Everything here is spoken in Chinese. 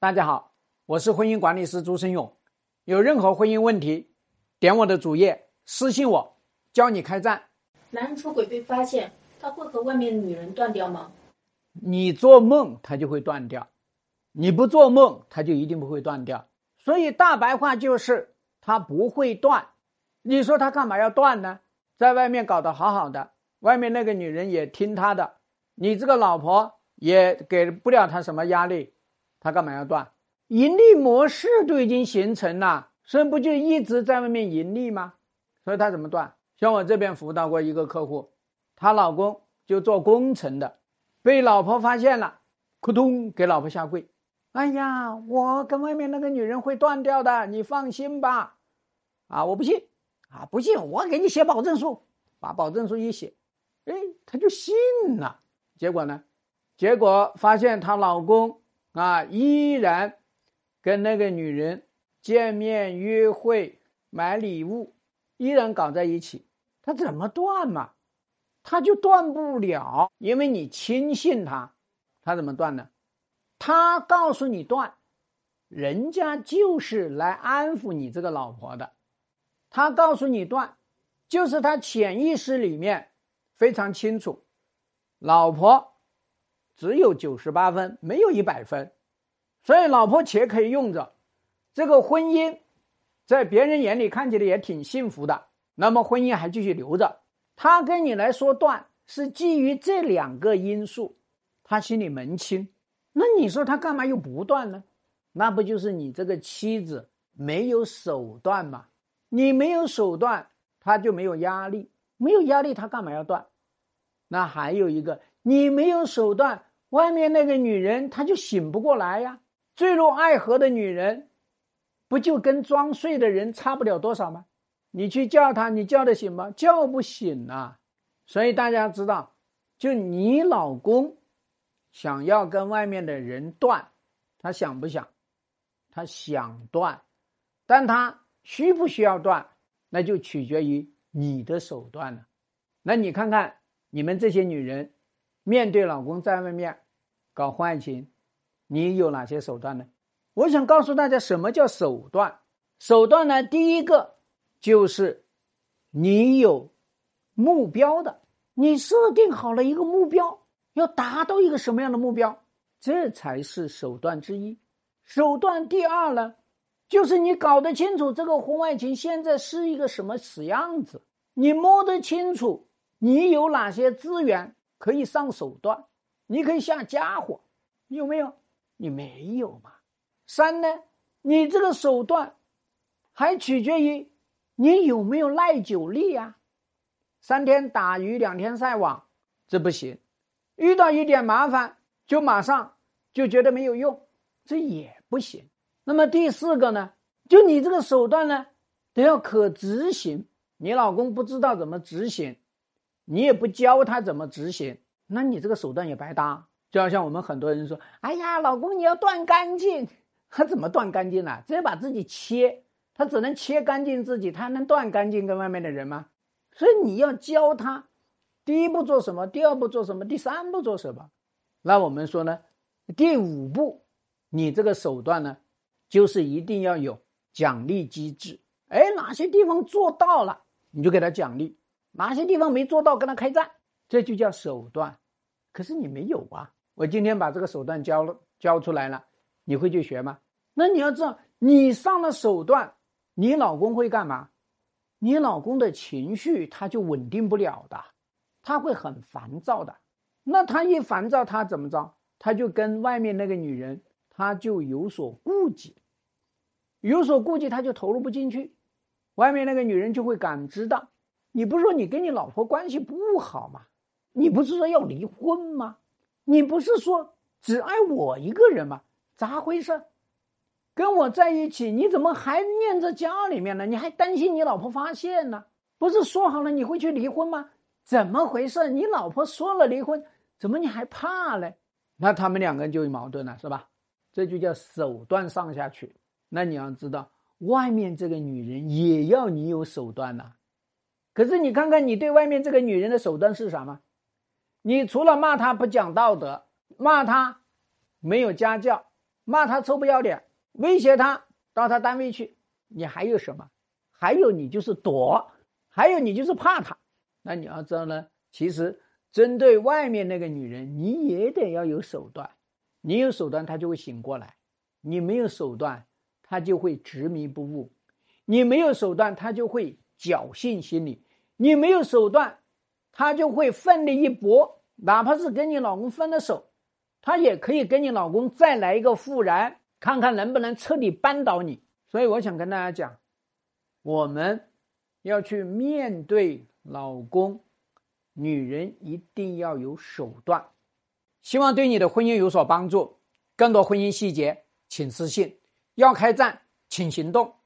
大家好，我是婚姻管理师朱生勇。有任何婚姻问题，点我的主页私信我，教你开战。男人出轨被发现，他会和外面的女人断掉吗？你做梦他就会断掉，你不做梦他就一定不会断掉。所以大白话就是他不会断。你说他干嘛要断呢？在外面搞得好好的，外面那个女人也听他的，你这个老婆也给不了他什么压力。他干嘛要断？盈利模式都已经形成了，所以不就一直在外面盈利吗？所以他怎么断？像我这边辅导过一个客户，她老公就做工程的，被老婆发现了，扑通给老婆下跪。哎呀，我跟外面那个女人会断掉的，你放心吧。啊，我不信，啊不信，我给你写保证书，把保证书一写，哎，他就信了。结果呢？结果发现她老公。啊，依然跟那个女人见面、约会、买礼物，依然搞在一起。他怎么断嘛？他就断不了，因为你轻信他。他怎么断呢？他告诉你断，人家就是来安抚你这个老婆的。他告诉你断，就是他潜意识里面非常清楚，老婆。只有九十八分，没有一百分，所以老婆且可以用着，这个婚姻在别人眼里看起来也挺幸福的。那么婚姻还继续留着，他跟你来说断，是基于这两个因素，他心里门清。那你说他干嘛又不断呢？那不就是你这个妻子没有手段吗？你没有手段，他就没有压力，没有压力，他干嘛要断？那还有一个，你没有手段。外面那个女人，她就醒不过来呀。坠入爱河的女人，不就跟装睡的人差不了多少吗？你去叫她，你叫得醒吗？叫不醒啊。所以大家知道，就你老公想要跟外面的人断，他想不想？他想断，但他需不需要断，那就取决于你的手段了。那你看看你们这些女人。面对老公在外面搞婚外情，你有哪些手段呢？我想告诉大家，什么叫手段？手段呢？第一个就是你有目标的，你设定好了一个目标，要达到一个什么样的目标，这才是手段之一。手段第二呢，就是你搞得清楚这个婚外情现在是一个什么死样子，你摸得清楚，你有哪些资源。可以上手段，你可以下家伙，你有没有？你没有嘛？三呢？你这个手段还取决于你有没有耐久力呀。三天打鱼两天晒网，这不行。遇到一点麻烦就马上就觉得没有用，这也不行。那么第四个呢？就你这个手段呢，得要可执行。你老公不知道怎么执行。你也不教他怎么执行，那你这个手段也白搭。就好像我们很多人说：“哎呀，老公你要断干净，他怎么断干净呢？直接把自己切，他只能切干净自己，他能断干净跟外面的人吗？所以你要教他，第一步做什么，第二步做什么，第三步做什么。那我们说呢，第五步，你这个手段呢，就是一定要有奖励机制。哎，哪些地方做到了，你就给他奖励。哪些地方没做到，跟他开战，这就叫手段。可是你没有啊！我今天把这个手段教了，教出来了，你会去学吗？那你要知道，你上了手段，你老公会干嘛？你老公的情绪他就稳定不了的，他会很烦躁的。那他一烦躁，他怎么着？他就跟外面那个女人，他就有所顾忌，有所顾忌，他就投入不进去。外面那个女人就会感知到。你不是说你跟你老婆关系不好吗？你不是说要离婚吗？你不是说只爱我一个人吗？咋回事？跟我在一起，你怎么还念在家里面呢？你还担心你老婆发现呢？不是说好了你会去离婚吗？怎么回事？你老婆说了离婚，怎么你还怕嘞？那他们两个人就有矛盾了，是吧？这就叫手段上下去。那你要知道，外面这个女人也要你有手段呐。可是你看看你对外面这个女人的手段是什么？你除了骂她不讲道德，骂她没有家教，骂她臭不要脸，威胁她到她单位去，你还有什么？还有你就是躲，还有你就是怕她。那你要知道呢，其实针对外面那个女人，你也得要有手段。你有手段，她就会醒过来；你没有手段，她就会执迷不悟；你没有手段，她就会侥幸心理；你没有手段，她就会奋力一搏，哪怕是跟你老公分了手，她也可以跟你老公再来一个复燃，看看能不能彻底扳倒你。所以，我想跟大家讲，我们要去面对老公，女人一定要有手段。希望对你的婚姻有所帮助。更多婚姻细节，请私信。要开战，请行动。